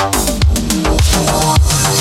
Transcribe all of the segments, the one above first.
よし!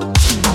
Oh.